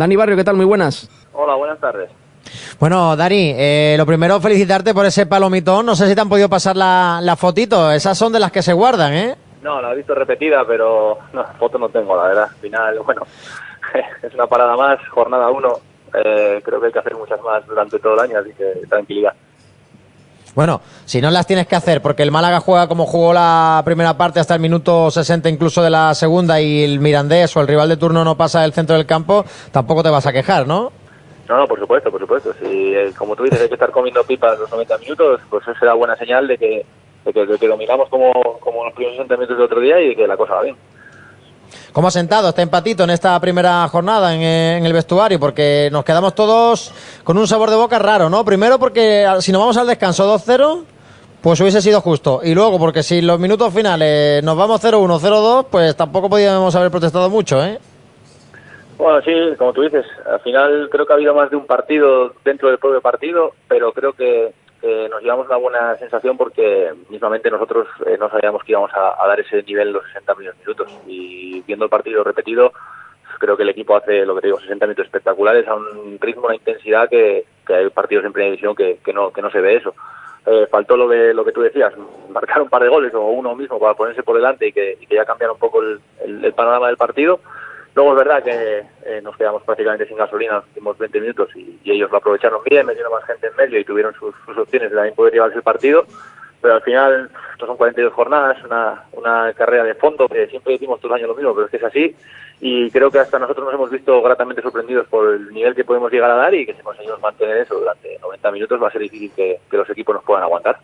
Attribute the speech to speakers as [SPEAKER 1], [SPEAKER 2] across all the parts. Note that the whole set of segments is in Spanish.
[SPEAKER 1] Dani Barrio, ¿qué tal? Muy buenas.
[SPEAKER 2] Hola, buenas tardes.
[SPEAKER 3] Bueno, Dani, eh, lo primero felicitarte por ese palomitón. No sé si te han podido pasar la, la fotito. Esas son de las que se guardan, ¿eh?
[SPEAKER 2] No, la he visto repetida, pero no, foto no tengo, la verdad. Al final, bueno, es una parada más, jornada uno. Eh, creo que hay que hacer muchas más durante todo el año, así que tranquilidad.
[SPEAKER 3] Bueno, si no las tienes que hacer, porque el Málaga juega como jugó la primera parte hasta el minuto 60 incluso de la segunda y el Mirandés o el rival de turno no pasa del centro del campo, tampoco te vas a quejar, ¿no?
[SPEAKER 2] No, no, por supuesto, por supuesto. Si, eh, como tú dices, hay que estar comiendo pipas los 90 minutos, pues eso será buena señal de que, de que, de que dominamos como, como los primeros 60 minutos del otro día y de que la cosa va bien.
[SPEAKER 3] ¿Cómo ha sentado este empatito en esta primera jornada en, eh, en, el vestuario? Porque nos quedamos todos con un sabor de boca raro, ¿no? Primero porque si nos vamos al descanso 2-0, pues hubiese sido justo. Y luego porque si los minutos finales nos vamos 0-1, 0-2, pues tampoco podíamos haber protestado mucho, ¿eh?
[SPEAKER 2] Bueno, sí, como tú dices, al final creo que ha habido más de un partido dentro del propio partido, pero creo que eh, nos llevamos una buena sensación porque mismamente nosotros eh, no sabíamos que íbamos a, dar ese nivel los 60 minutos. Y viendo el partido repetido creo que el equipo hace lo que te digo 60 minutos espectaculares a un ritmo una intensidad que, que hay partidos en primera división que, que no que no se ve eso. Eh, faltó lo de lo que tú decías marcar un par de goles o uno mismo para ponerse por delante y que, y que ya cambiara un poco el panorama del partido Luego es verdad que eh, nos quedamos prácticamente sin gasolina los últimos 20 minutos y, ellos lo aprovecharon bien, metieron más gente en medio y tuvieron sus, opciones de también poder llevarse el partido. Pero al final, estos son 42 jornadas, una, una carrera de fondo que siempre decimos todos los años lo mismo, pero es que es así. Y creo que hasta nosotros nos hemos visto gratamente sorprendidos por el nivel que podemos llegar a dar y que si conseguimos mantener eso durante 90 minutos va a ser difícil que, que los equipos nos puedan aguantar.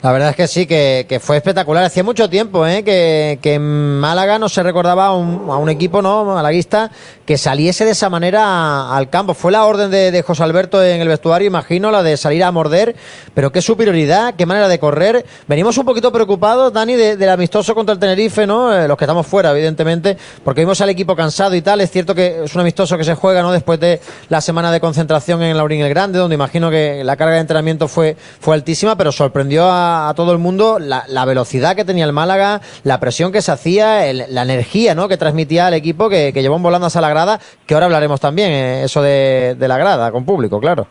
[SPEAKER 3] La verdad es que sí, que, que fue espectacular. Hacía mucho tiempo ¿eh? que, que, en Málaga no se recordaba a un, a un, equipo no malaguista que saliese de esa manera al campo. Fue la orden de, José Alberto en el vestuario, imagino, la de salir a morder, pero qué superioridad, qué manera de correr. Venimos un poquito preocupados, Dani, de, del amistoso contra el Tenerife, ¿no? Eh, los que estamos fuera, evidentemente, porque vimos al equipo cansado y tal. Es cierto que es un amistoso que se juega, ¿no? Después de la semana de concentración en Laurín el Grande, donde imagino que la carga de entrenamiento fue, fue altísima, pero sorprendió a a, todo el mundo la, velocidad que tenía el Málaga, la presión que se hacía, la energía ¿no? que transmitía al equipo que, llevó volando hasta la grada, que ahora hablaremos también, eh, eso de, la grada, con público, claro.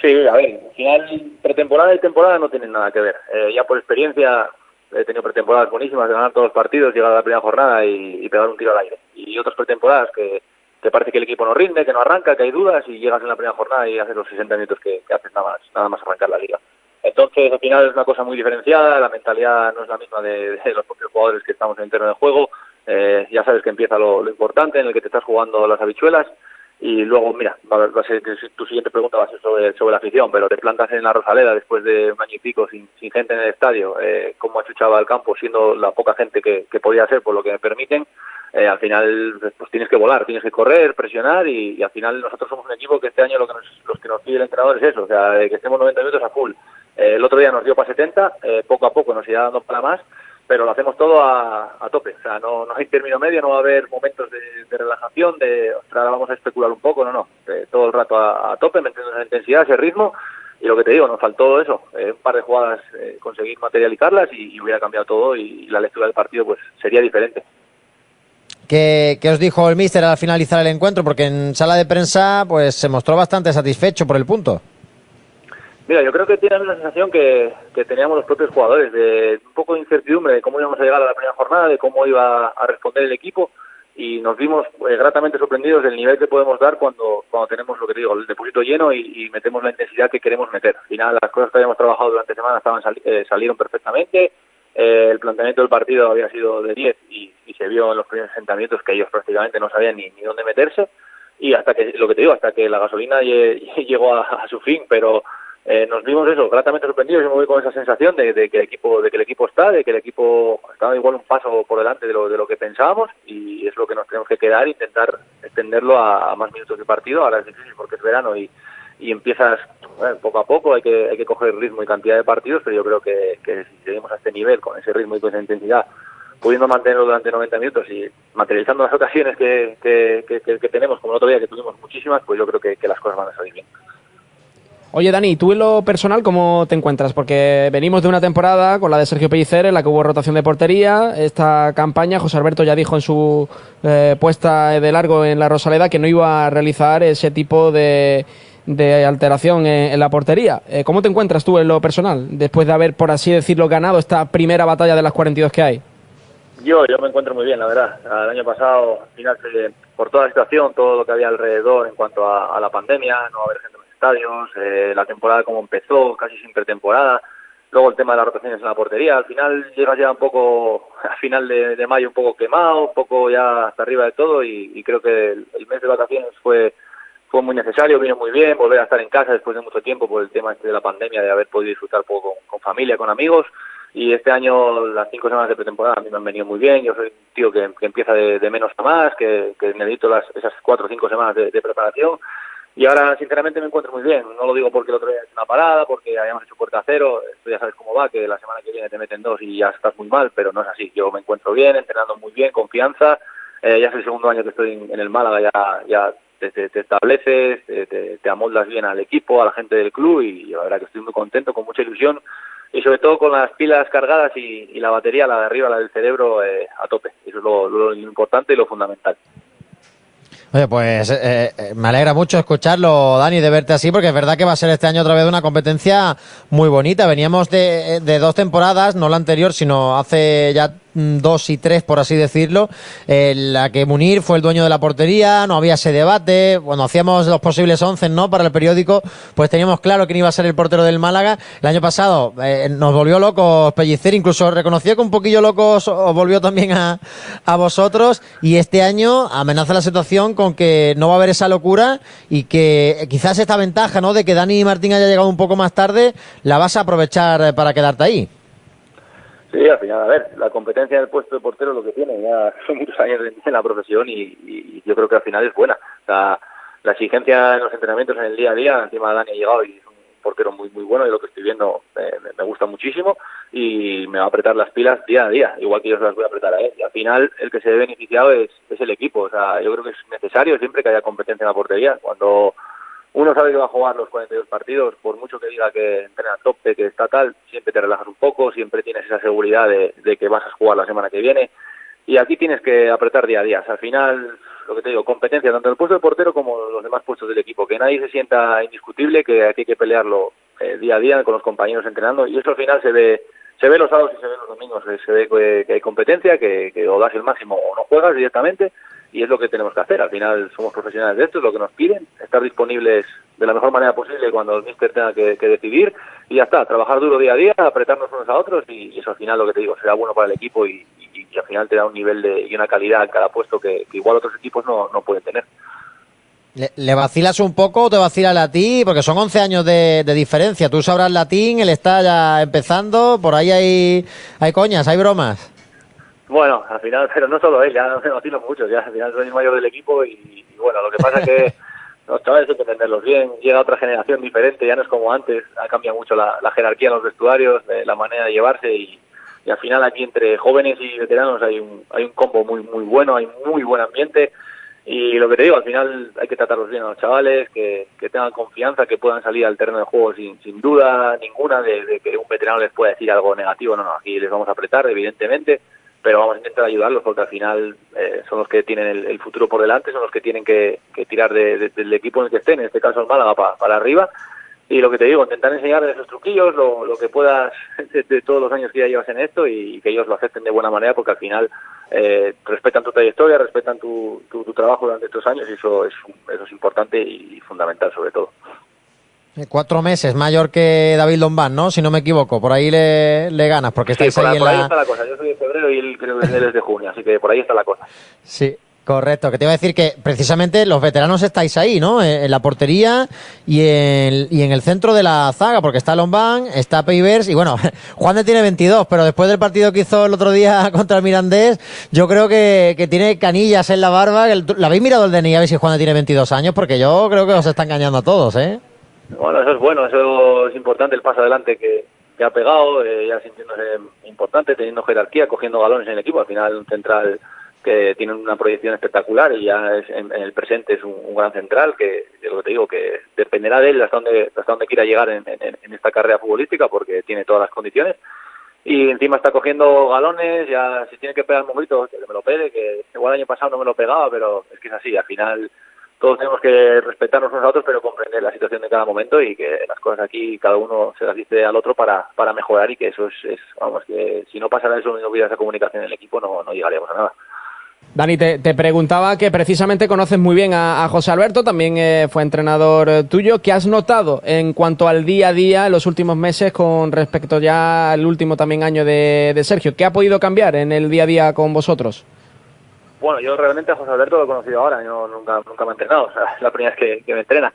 [SPEAKER 2] Sí, a ver, al final pretemporada y temporada no tienen nada que ver. Eh, ya por experiencia he tenido pretemporadas buenísimas de ganar todos los partidos, llegar a la primera jornada y, y pegar un tiro al aire. Y otras pretemporadas que te parece que el equipo no rinde, que no arranca, que hay dudas y llegas en la primera jornada y haces los 60 minutos que, que haces nada más, nada más arrancar la liga. Entonces, al final es una cosa muy diferenciada, la mentalidad no es la misma de, los propios jugadores que estamos en el terreno de juego. Eh, ya sabes que empieza lo, importante, en el que te estás jugando las habichuelas. Y luego, mira, va a ser tu siguiente pregunta va a ser sobre, la afición, pero te plantas en la Rosaleda después de un año y pico sin, sin gente en el estadio, eh, cómo achuchaba el campo, siendo la poca gente que, podía ser por lo que me permiten, eh, al final pues tienes que volar, tienes que correr, presionar y, al final nosotros somos un equipo que este año lo que nos, los que nos pide el entrenador es eso, o sea, que estemos 90 minutos a full. Eh, el otro día nos dio para 70, eh, poco a poco nos irá dando para más, pero lo hacemos todo a, tope. O sea, no, hay término medio, no va a haber momentos de, relajación, de, ostras, vamos a especular un poco, no, no. Eh, todo el rato a, tope, metiendo esa intensidad, ese ritmo. Y lo que te digo, nos faltó eso, un par de jugadas, eh, conseguir materializarlas y, hubiera cambiado todo y, y la lectura del partido pues sería diferente.
[SPEAKER 3] ¿Qué, ¿Qué, os dijo el míster al finalizar el encuentro? Porque en sala de prensa pues se mostró bastante satisfecho por el punto.
[SPEAKER 2] Mira, yo creo que tiene la sensación que, que, teníamos los propios jugadores, de un poco de incertidumbre de cómo íbamos a llegar a la primera jornada, de cómo iba a responder el equipo y nos vimos eh, gratamente sorprendidos del nivel que podemos dar cuando, cuando tenemos lo que digo, el depósito lleno y, y, metemos la intensidad que queremos meter. Al final las cosas que habíamos trabajado durante semana estaban eh, salieron perfectamente, eh, el planteamiento del partido había sido de 10 y, y, se vio en los primeros asentamientos que ellos prácticamente no sabían ni, ni dónde meterse y hasta que, lo que te digo, hasta que la gasolina llegó a, a su fin, pero eh, nos vimos eso, gratamente sorprendidos, yo me voy con esa sensación de, de, que el equipo, de que el equipo está, de que el equipo estaba igual un paso por delante de lo, de lo que pensábamos y es lo que nos tenemos que quedar, intentar extenderlo a, más minutos de partido, ahora es difícil porque es verano y, y empiezas bueno, poco a poco, hay que, hay que coger ritmo y cantidad de partidos, pero yo creo que, que si seguimos a este nivel, con ese ritmo y con esa intensidad, pudiendo mantenerlo durante 90 minutos y materializando las ocasiones que, que, que, que tenemos, como el otro día que tuvimos muchísimas, pues yo creo que las cosas van a salir bien.
[SPEAKER 1] Oye, Dani, tú en lo personal, ¿cómo te encuentras? Porque venimos de una temporada con la de Sergio Pellicer en la que hubo rotación de portería. Esta campaña, José Alberto ya dijo en su eh, puesta de largo en la Rosaleda que no iba a realizar ese tipo de, alteración en, la portería. Eh, ¿Cómo te encuentras tú en lo personal, después de haber, por así decirlo, ganado esta primera batalla de las 42 que hay?
[SPEAKER 2] Yo, yo me encuentro muy bien, la verdad. El año pasado, al final, por toda la situación, todo lo que había alrededor en cuanto a, a la pandemia, no haber gente estadios, eh, la temporada como empezó, casi sin pretemporada, luego el tema de las rotaciones en la portería, al final llegas ya un poco, a final de, mayo un poco quemado, un poco ya hasta arriba de todo y, creo que el, mes de vacaciones fue fue muy necesario, vino muy bien, volver a estar en casa después de mucho tiempo por el tema este de la pandemia, de haber podido disfrutar un poco con, familia, con amigos, y este año las cinco semanas de pretemporada a mí me han venido muy bien, yo soy un tío que, empieza de, menos a más, que, necesito las, esas cuatro o cinco semanas de preparación, y ahora, sinceramente, me encuentro muy bien. No lo digo porque el otro día es una parada, porque hayamos hecho puerta cero. Esto ya sabes cómo va, que la semana que viene te meten dos y ya estás muy mal, pero no es así. Yo me encuentro bien, entrenando muy bien, confianza. Eh, ya es el segundo año que estoy en, el Málaga, ya, ya te, estableces, te, amoldas bien al equipo, a la gente del club y la verdad que estoy muy contento, con mucha ilusión y sobre todo con las pilas cargadas y, la batería, la de arriba, la del cerebro, eh, a tope. Eso es lo importante y lo fundamental.
[SPEAKER 3] Oye, pues eh, eh, me alegra mucho escucharlo, Dani, de verte así, porque es verdad que va a ser este año otra vez una competencia muy bonita. Veníamos de, de dos temporadas, no la anterior, sino hace ya Mm, dos y tres, por así decirlo, en la que Munir fue el dueño de la portería, no había ese debate, bueno, hacíamos los posibles once, ¿no? Para el periódico, pues teníamos claro quién iba a ser el portero del Málaga. El año pasado eh, nos volvió locos Pellicer, incluso reconoció que un poquillo locos os volvió también a, a vosotros, y este año amenaza la situación con que no va a haber esa locura y que quizás esta ventaja, ¿no? De que Dani Martín haya llegado un poco más tarde, la vas a aprovechar para quedarte ahí.
[SPEAKER 2] Sí, al final, a ver, la competencia del puesto de portero lo que tiene, ya son muchos años en la profesión y, yo creo que al final es buena. la exigencia en los entrenamientos, en el día a día, encima Dani ha llegado y es un portero muy muy bueno y lo que estoy viendo me, gusta muchísimo y me va a apretar las pilas día a día, igual que yo se las voy a apretar a él. Y al final el que se ve beneficiado es, es el equipo, o sea, yo creo que es necesario siempre que haya competencia en la portería. Cuando uno sabe que va a jugar los 42 partidos, por mucho que diga que entrena a tope, que está tal, siempre te relajas un poco, siempre tienes esa seguridad de, que vas a jugar la semana que viene. Y aquí tienes que apretar día a día. al final, lo que te digo, competencia tanto en el puesto de portero como en los demás puestos del equipo. Que nadie se sienta indiscutible, que aquí hay que pelearlo eh, día a día con los compañeros entrenando. Y eso al final se ve se ve los sábados y se ve los domingos. Se ve que, hay competencia, que, que o das el máximo o no juegas directamente y es lo que tenemos que hacer. Al final somos profesionales de esto, es lo que nos piden, estar disponibles de la mejor manera posible cuando el míster tenga que, decidir y ya está, trabajar duro día a día, apretarnos unos a otros y, eso al final lo que te digo, será bueno para el equipo y, al final te da un nivel de, y una calidad en cada puesto que, igual otros equipos no, no pueden tener.
[SPEAKER 3] ¿Le, vacilas un poco o te vacila a ti? Porque son 11 años de, diferencia. Tú sabrás latín, él está ya empezando, por ahí hay, hay coñas, hay bromas.
[SPEAKER 2] Bueno, al final, pero no solo él, ya me vacilo mucho, ya al final soy el mayor del equipo y, bueno, lo que pasa es que los chavales hay que entenderlos bien, llega otra generación diferente, ya no es como antes, ha cambiado mucho la, jerarquía en los vestuarios, la manera de llevarse y, al final aquí entre jóvenes y veteranos hay un, hay un combo muy, muy bueno, hay muy buen ambiente y lo que te digo, al final hay que tratarlos bien a los chavales, que, tengan confianza, que puedan salir al terreno de juego sin, sin duda ninguna de, de que un veterano les pueda decir algo negativo, no, no, aquí les vamos a apretar, evidentemente, pero vamos a intentar ayudarlos porque al final eh, son los que tienen el, futuro por delante, son los que tienen que, tirar del equipo en el que estén, en este caso el Málaga, para, arriba. Y lo que te digo, intentar enseñarles esos truquillos, lo, que puedas de, todos los años que ya llevas en esto y, que ellos lo acepten de buena manera porque al final eh, respetan tu trayectoria, respetan tu, tu, trabajo durante estos años y eso es, eso es importante y fundamental sobre todo.
[SPEAKER 3] Cuatro meses, mayor que David Lombán, ¿no? Si no me equivoco, por ahí le, le ganas, porque estáis ahí,
[SPEAKER 2] en por ahí está la cosa. Yo soy de febrero y él creo que es de junio, así que por ahí está la cosa.
[SPEAKER 3] Sí, correcto. Que te iba a decir que precisamente los veteranos estáis ahí, ¿no? En la portería y en, y en el centro de la zaga, porque está Lombán, está Peivers y bueno, Juan de tiene 22, pero después del partido que hizo el otro día contra el Mirandés, yo creo que, que tiene canillas en la barba. ¿La habéis mirado el DNI a ver si Juan de tiene 22 años? Porque yo creo que os está engañando a todos, ¿eh?
[SPEAKER 2] Bueno, eso es bueno, eso es importante, el paso adelante que, ha pegado, eh, ya sintiéndose importante, teniendo jerarquía, cogiendo galones en el equipo. Al final, un central que tiene una proyección espectacular y ya es, en, el presente es un, gran central que, lo que te digo, que dependerá de él hasta dónde, hasta dónde quiera llegar en, en esta carrera futbolística porque tiene todas las condiciones y encima está cogiendo galones, ya si tiene que pegar un que me lo pegue, que igual el año pasado no me lo pegaba, pero es que es así, al final todos tenemos que respetarnos unos a otros, pero comprender la situación de cada momento y que las cosas aquí cada uno se las dice al otro para, para mejorar y que eso es, vamos, que si no pasara eso no hubiera esa comunicación en el equipo no, no llegaríamos a nada.
[SPEAKER 1] Dani, te, preguntaba que precisamente conoces muy bien a, José Alberto, también eh, fue entrenador eh, tuyo. ¿Qué has notado en cuanto al día a día en los últimos meses con respecto ya al último también año de, Sergio? ¿Qué ha podido cambiar en el día a día con vosotros?
[SPEAKER 2] Bueno, yo realmente a José Alberto lo he conocido ahora, yo nunca, nunca me he entrenado, es la primera vez que, me entrena.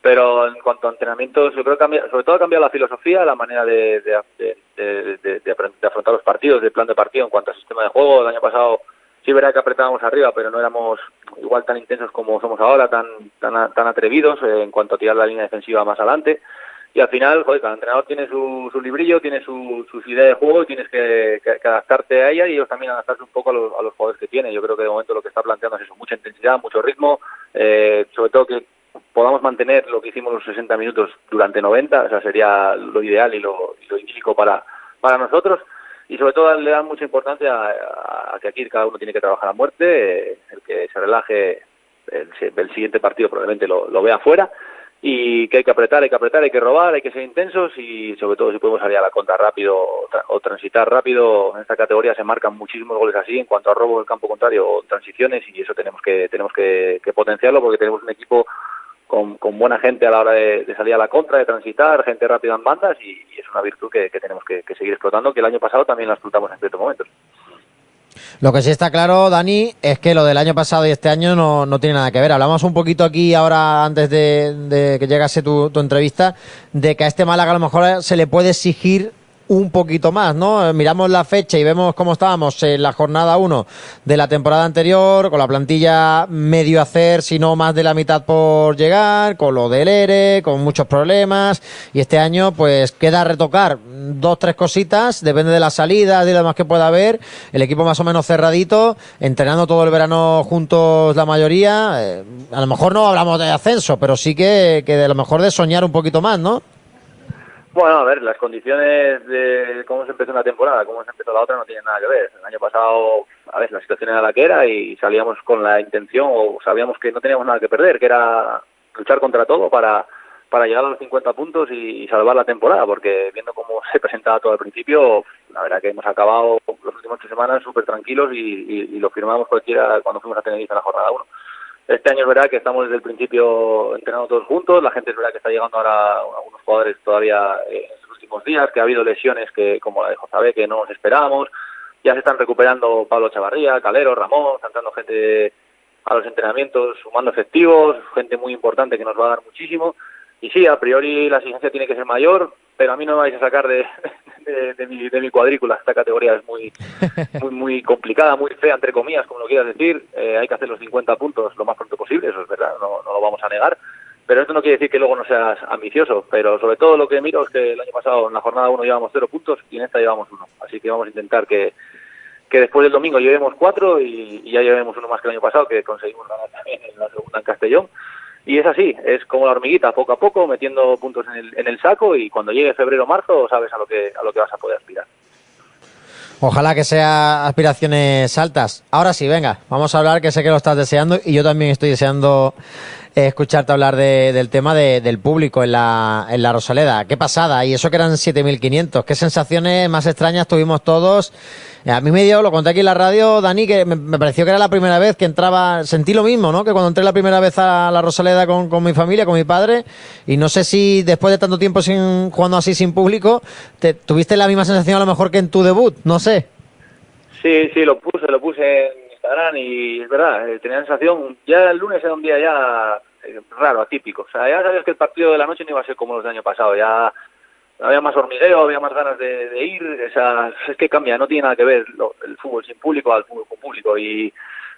[SPEAKER 2] Pero en cuanto a entrenamientos, yo creo que sobre todo ha cambiado la filosofía, la manera de, de afrontar los partidos, el plan de partido en cuanto al sistema de juego. El año pasado sí verá que apretábamos arriba, pero no éramos igual tan intensos como somos ahora, tan tan, tan atrevidos eh, en cuanto a tirar la línea defensiva más adelante. Y al final, joder, cada entrenador tiene su, su librillo, tiene su, sus ideas de juego y tienes que, adaptarte a ella y ellos también adaptarse un poco a los, a los jugadores que tienen. Yo creo que de momento lo que está planteando es eso, mucha intensidad, mucho ritmo, eh, sobre todo que podamos mantener lo que hicimos los 60 minutos durante 90, o sea, sería lo ideal y lo, y lo para, para nosotros y sobre todo le dan mucha importancia a, que aquí cada uno tiene que trabajar a muerte, eh, el que se relaje el, siguiente partido probablemente lo, lo, vea fuera y que hay que apretar, hay que apretar, hay que robar, hay que ser intensos y sobre todo si podemos salir a la contra rápido o, transitar rápido en esta categoría se marcan muchísimos goles así en cuanto a robo del campo contrario o transiciones y eso tenemos que tenemos que potenciarlo porque tenemos un equipo con, buena gente a la hora de, salir a la contra, de transitar, gente rápida en bandas y, es una virtud que, tenemos que, seguir explotando, que el año pasado también la explotamos en ciertos momentos.
[SPEAKER 3] Lo que sí está claro, Dani, es que lo del año pasado y este año no, no tiene nada que ver. Hablamos un poquito aquí ahora, antes de, que llegase tu, tu, entrevista, de que a este Málaga a lo mejor se le puede exigir un poquito más, ¿no? Miramos la fecha y vemos cómo estábamos en la jornada 1 de la temporada anterior, con la plantilla medio hacer, si no más de la mitad por llegar, con lo del ERE, con muchos problemas, y este año pues queda retocar dos, tres cositas, depende de la salida, de lo demás que pueda haber, el equipo más o menos cerradito, entrenando todo el verano juntos la mayoría, eh, a lo mejor no hablamos de ascenso, pero sí que, que de lo mejor de soñar un poquito más, ¿no?
[SPEAKER 2] Bueno, a ver, las condiciones de cómo se empezó una temporada, cómo se empezó la otra no tienen nada que ver. El año pasado, a ver, la situación era la que era y salíamos con la intención o sabíamos que no teníamos nada que perder, que era luchar contra todo para, para llegar a los 50 puntos y, salvar la temporada, porque viendo cómo se presentaba todo al principio, la verdad que hemos acabado los últimos tres semanas súper tranquilos y, y, lo firmamos cualquiera cuando fuimos a Tenerife en la jornada 1. Este año es verdad que estamos desde el principio entrenando todos juntos, la gente es verdad que está llegando ahora algunos jugadores todavía en estos últimos días, que ha habido lesiones que como la de José que no nos esperábamos, ya se están recuperando Pablo Chavarría, Calero, Ramón, están entrando gente a los entrenamientos, sumando efectivos, gente muy importante que nos va a dar muchísimo, y sí, a priori la exigencia tiene que ser mayor, pero a mí no me vais a sacar de, de, mi, de mi cuadrícula. Esta categoría es muy, muy, muy complicada, muy fea, entre comillas, como lo quieras decir. Eh, hay que hacer los 50 puntos lo más pronto posible, eso es verdad, no, no lo vamos a negar. Pero esto no quiere decir que luego no seas ambicioso. Pero sobre todo lo que miro es que el año pasado en la jornada 1 llevamos 0 puntos y en esta llevamos 1. Así que vamos a intentar que, que después del domingo llevemos 4 y, y, ya llevemos uno más que el año pasado, que conseguimos ganar también en la segunda en Castellón. Y es así, es como la hormiguita, poco a poco, metiendo puntos en el, en el saco y cuando llegue febrero o marzo sabes a lo que a lo que vas a poder aspirar.
[SPEAKER 3] Ojalá que sea aspiraciones altas. Ahora sí, venga, vamos a hablar, que sé que lo estás deseando y yo también estoy deseando escucharte hablar del tema del público en la, en la Rosaleda. Qué pasada, y eso que eran 7.500. Qué sensaciones más extrañas tuvimos todos a mí me dio, lo conté aquí en la radio, Dani, que me, pareció que era la primera vez que entraba, sentí lo mismo, ¿no? Que cuando entré la primera vez a la Rosaleda con, con mi familia, con mi padre, y no sé si después de tanto tiempo sin jugando así sin público, te, tuviste la misma sensación a lo mejor que en tu debut, no sé.
[SPEAKER 2] Sí, sí, lo puse, lo puse en Instagram y es verdad, eh, tenía la sensación, ya el lunes era un día ya eh, raro, atípico, o sea, ya sabías que el partido de la noche no iba a ser como los del año pasado, ya había más hormigueo, había más ganas de, ir, o sea, es que cambia, no tiene nada que ver el fútbol sin público al fútbol con público y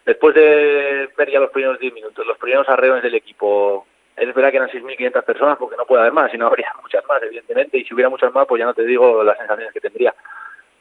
[SPEAKER 2] después de ver ya los primeros 10 minutos, los primeros arreos del equipo, es verdad que eran 6.500 personas porque no puede haber más, y no habría muchas más, evidentemente, y si hubiera muchas más, pues ya no te digo las sensaciones que tendría.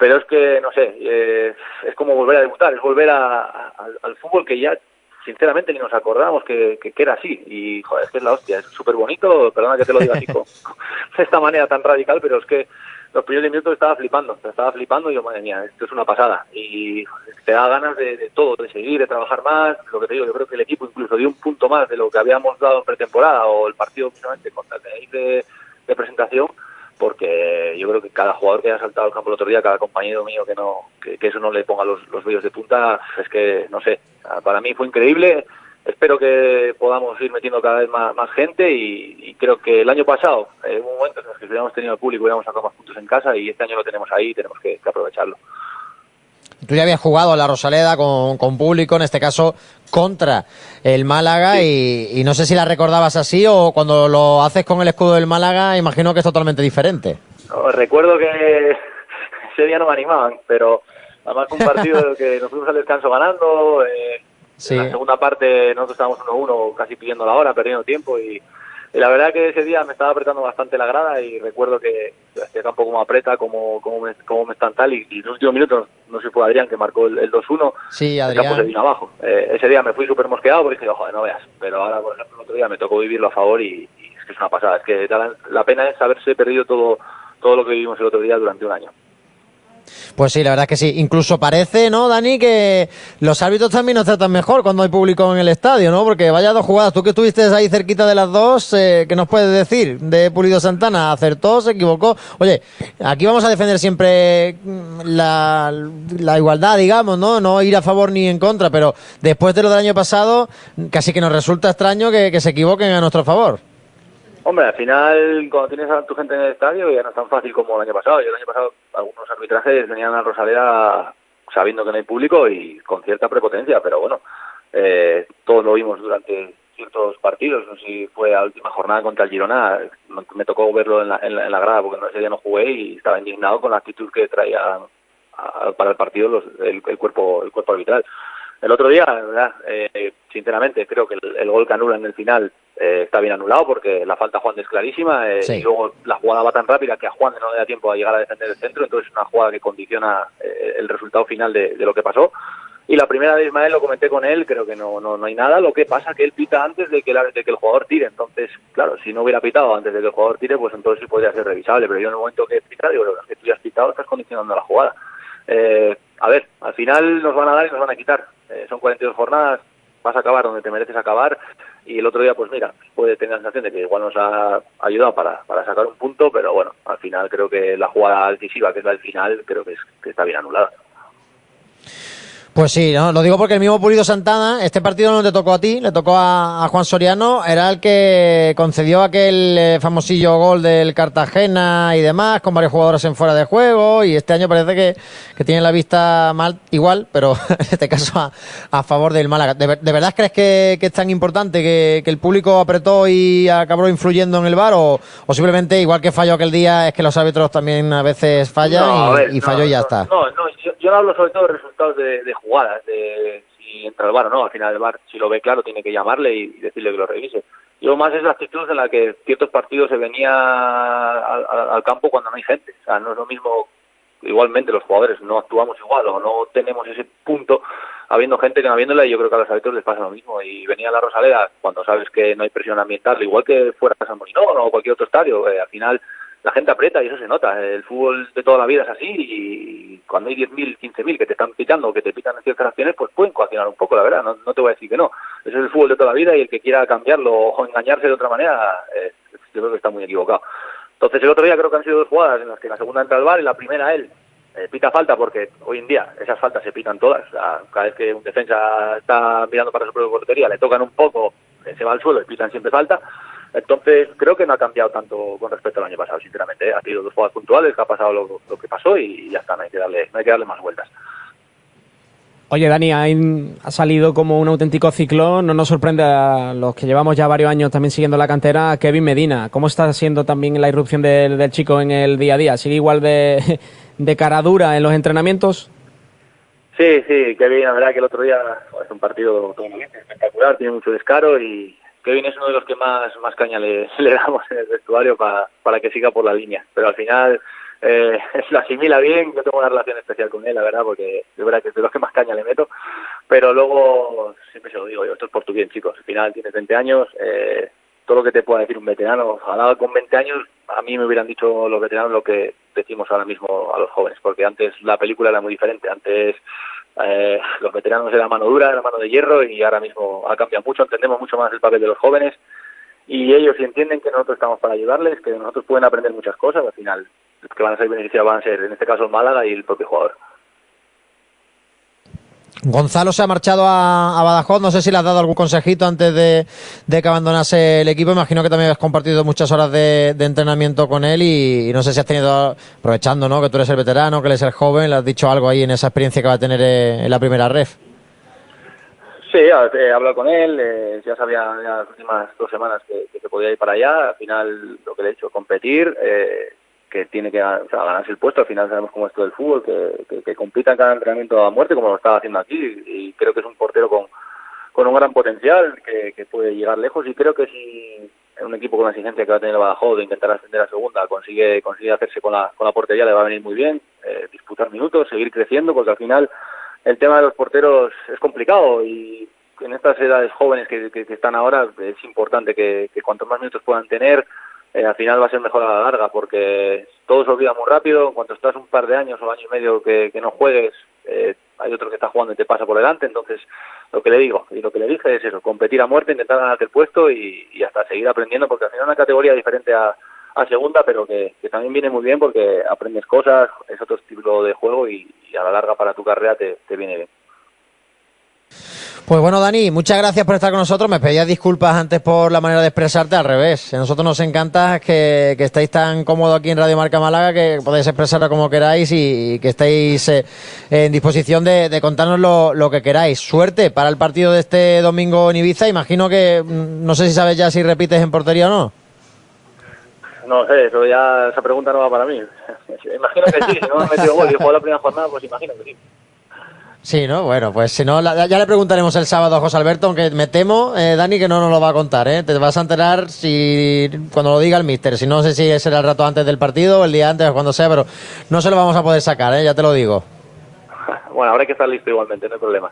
[SPEAKER 2] Pero es que, no sé, eh, es como volver a debutar, es volver a, al fútbol que ya sinceramente ni nos acordamos que, que, era así. Y joder, es que es la hostia, es súper bonito, perdona que te lo diga así de esta manera tan radical, pero es que los primeros minutos estaba flipando, estaba flipando y yo, madre mía, esto es una pasada. Y te da ganas de, todo, de seguir, de trabajar más. Lo que te digo, yo creo que el equipo incluso dio un punto más de lo que habíamos dado en pretemporada o el partido precisamente contra el de, de presentación porque yo creo que cada jugador que haya saltado al campo el otro día, cada compañero mío que no que, eso no le ponga los, los de punta, es que, no sé, para mí fue increíble. Espero que podamos ir metiendo cada vez más, gente y, creo que el año pasado, en un momento en el que hubiéramos tenido el público, hubiéramos sacado más puntos en casa y este año lo tenemos ahí y tenemos que aprovecharlo.
[SPEAKER 3] Tú ya habías jugado a la Rosaleda con, con público, en este caso contra el Málaga, y, no sé si la recordabas así o cuando lo haces con el escudo del Málaga, imagino que es totalmente diferente.
[SPEAKER 2] recuerdo que ese día no me animaban, pero además fue un partido que nos fuimos al descanso ganando. Eh, En la segunda parte nosotros estábamos 1-1 casi pidiendo la hora, perdiendo tiempo y y la verdad que ese día me estaba apretando bastante la grada y recuerdo que hacía campo como aprieta, como, como, me, como me están tal, y, y, en los últimos minutos, no sé si fue Adrián que marcó el, 2-1,
[SPEAKER 3] sí, Adrián.
[SPEAKER 2] el se vino abajo. Eh, ese día me fui súper mosqueado porque dije, joder, no veas, pero ahora, por ejemplo, el otro día me tocó vivirlo a favor y, es que es una pasada, es que la pena es haberse perdido todo, todo lo que vivimos el otro día durante un año.
[SPEAKER 3] Pues sí, la verdad es que sí. Incluso parece, ¿no, Dani, que los árbitros también nos tratan mejor cuando hay público en el estadio, ¿no? Porque vaya dos jugadas. Tú que estuviste ahí cerquita de las dos, eh, ¿qué nos puedes decir de Pulido Santana? ¿Acertó, se equivocó? Oye, aquí vamos a defender siempre mm, la, igualdad, digamos, ¿no? No ir a favor ni en contra, pero después de lo del año pasado, casi que nos resulta extraño que se equivoquen a nuestro favor.
[SPEAKER 2] Hombre, al final, cuando tienes a tu gente en el estadio, ya no es tan fácil como el año pasado. Yo el año pasado, algunos arbitrajes venían a Rosaleda sabiendo que no hay público y con cierta prepotencia, pero bueno, eh, todos lo vimos durante ciertos partidos. No sé si fue la última jornada contra el Girona, me tocó verlo en la, en la, grada porque ese día no jugué y estaba indignado con la actitud que traía para el partido los, el, cuerpo el cuerpo arbitral. El otro día, ¿verdad? Eh, sinceramente, creo que el, gol que anula en el final eh, está bien anulado porque la falta a Juan es clarísima eh, y luego la jugada va tan rápida que a Juan no le da tiempo a llegar a defender el centro, entonces es una jugada que condiciona el resultado final de, lo que pasó. Y la primera de Ismael lo comenté con él, creo que no, no, no hay nada, lo que pasa que él pita antes de que, de que el jugador tire, entonces, claro, si no hubiera pitado antes de que el jugador tire, pues entonces sí podría ser revisable, pero yo en el momento que he pitado, digo, que tú ya has pitado, estás condicionando la jugada. a ver, al final nos van a dar y nos van a quitar. Eh, son 42 jornadas, vas a acabar donde te mereces acabar y el otro día pues mira, puede tener la sensación de que igual nos ha ayudado para, para sacar un punto, pero bueno, al final creo que la jugada decisiva, que es la del final, creo que, es, que está bien anulada.
[SPEAKER 3] Pues sí, ¿no? lo digo porque el mismo Pulido Santana, este partido no te tocó a ti, le tocó a, Juan Soriano, era el que concedió aquel eh, famosillo gol del Cartagena y demás, con varios jugadores en fuera de juego, y este año parece que, que tiene la vista mal, igual, pero en este caso a, favor del Málaga. ¿De, verdad crees que, es tan importante que, el público apretó y acabó influyendo en el bar, o, simplemente, igual que falló aquel día, es que los árbitros también a veces fallan y, falló y ya está?
[SPEAKER 2] No, no, yo, hablo sobre todo de resultados de, jugadas, de si entra el bar o no. Al final el bar, si lo ve claro, tiene que llamarle y, decirle que lo revise. Yo más es la actitud en la que ciertos partidos se venía al, campo cuando no hay gente. O sea, no es lo mismo, igualmente los jugadores no actuamos igual o no tenemos ese punto habiendo gente que no habiéndola y yo creo que a los árbitros les pasa lo mismo. Y venía a la Rosaleda cuando sabes que no hay presión ambiental, igual que fuera de San Molinón o cualquier otro estadio. Eh, al final la gente aprieta y eso se nota. El fútbol de toda la vida es así y cuando hay 10.000, 15.000 que te están pitando o que te pitan en ciertas acciones, pues pueden coaccionar un poco, la verdad. No, te voy a decir que no. Eso es el fútbol de toda la vida y el que quiera cambiarlo o engañarse de otra manera, eh, yo creo que está muy equivocado. Entonces el otro día creo que han sido dos jugadas en las que la segunda entra al bar y la primera él eh, pita falta porque hoy en día esas faltas se pitan todas. cada vez que un defensa está mirando para su propia portería, le tocan un poco, eh, se va al suelo y pitan siempre falta. Entonces, creo que no ha cambiado tanto con respecto al año pasado, sinceramente. ¿eh? Ha sido dos jugadas puntuales, que ha pasado lo, que pasó y ya está, no hay que darle, no hay que darle más vueltas.
[SPEAKER 1] Oye, Dani, ha salido como un auténtico ciclón. No nos sorprende a los que llevamos ya varios años también siguiendo la cantera, Kevin Medina. ¿Cómo está siendo también la irrupción del, chico en el día a día? ¿Sigue igual de, de cara dura en los entrenamientos?
[SPEAKER 2] Sí, sí, Kevin, la verdad que el otro día es un partido espectacular, tiene mucho descaro y, Kevin es uno de los que más, más caña le, le damos en el vestuario para, para que siga por la línea. Pero al final eh, lo asimila bien, yo tengo una relación especial con él, la verdad, porque de verdad que es de los que más caña le meto, pero luego, siempre se lo digo yo, esto es por tu bien, chicos, al final tienes 20 años, eh, todo lo que te pueda decir un veterano, ojalá con 20 años a mí me hubieran dicho los veteranos lo que decimos ahora mismo a los jóvenes, porque antes la película era muy diferente, antes eh, los veteranos eran mano dura, era mano de hierro y ahora mismo ha cambiado mucho, entendemos mucho más el papel de los jóvenes y ellos entienden que nosotros estamos para ayudarles, que nosotros pueden aprender muchas cosas, al final los que van a ser beneficiados van a ser en este caso el Málaga y el propio jugador.
[SPEAKER 3] Gonzalo se ha marchado a, Badajoz. No sé si le has dado algún consejito antes de, que abandonase el equipo. Imagino que también has compartido muchas horas de, entrenamiento con él y, no sé si has tenido, aprovechando ¿no? que tú eres el veterano, que él es el joven, le has dicho algo ahí en esa experiencia que va a tener en la primera ref.
[SPEAKER 2] Sí, he hablado con él, eh, ya sabía las últimas dos semanas que, se podía ir para allá. Al final, lo que le he hecho, competir. Eh, que tiene que ganarse el puesto. Al final sabemos cómo es todo el fútbol, que, que, compita en cada entrenamiento a muerte, como lo estaba haciendo aquí. Y creo que es un portero con, con un gran potencial, que, puede llegar lejos. Y creo que si un equipo con la exigencia que va a tener el Badajoz de intentar ascender a segunda consigue, consigue hacerse con la, con la portería, le va a venir muy bien. Eh, disputar minutos, seguir creciendo, porque al final el tema de los porteros es complicado y en estas edades jóvenes que, que, están ahora es importante que, que cuanto más minutos puedan tener, eh, al final va a ser mejor a la larga porque todo se olvida muy rápido. En cuanto estás un par de años o año y medio que, no juegues, eh, hay otro que está jugando y te pasa por delante. Entonces, lo que le digo y lo que le dije es eso: competir a muerte, intentar ganarte el puesto y, hasta seguir aprendiendo porque al final es una categoría diferente a, segunda, pero que, también viene muy bien porque aprendes cosas, es otro estilo de juego y, a la larga para tu carrera te viene bien.
[SPEAKER 3] Pues bueno, Dani, muchas gracias por estar con nosotros. Me pedías disculpas antes por la manera de expresarte al revés. A nosotros nos encanta que, que tan cómodos aquí en Radio Marca Málaga que podéis expresarlo como queráis y, que estéis eh, en disposición de, contarnos lo, que queráis. Suerte para el partido de este domingo en Ibiza. Imagino que mm, no sé si sabes ya si repites en portería o no.
[SPEAKER 2] No sé, eso ya esa pregunta no va para mí. imagino que sí, si no me metido gol y he la primera jornada, pues imagino que sí.
[SPEAKER 3] Sí, ¿no? Bueno, pues si no, ya le preguntaremos el sábado a José Alberto, aunque me temo, eh, Dani, que no nos lo va a contar, ¿eh? Te vas a enterar si cuando lo diga el míster. Si no sé si será el rato antes del partido, el día antes o cuando sea, pero no se lo vamos a poder sacar, ¿eh? Ya te lo digo.
[SPEAKER 2] Bueno, habrá que estar listo igualmente, no hay problema.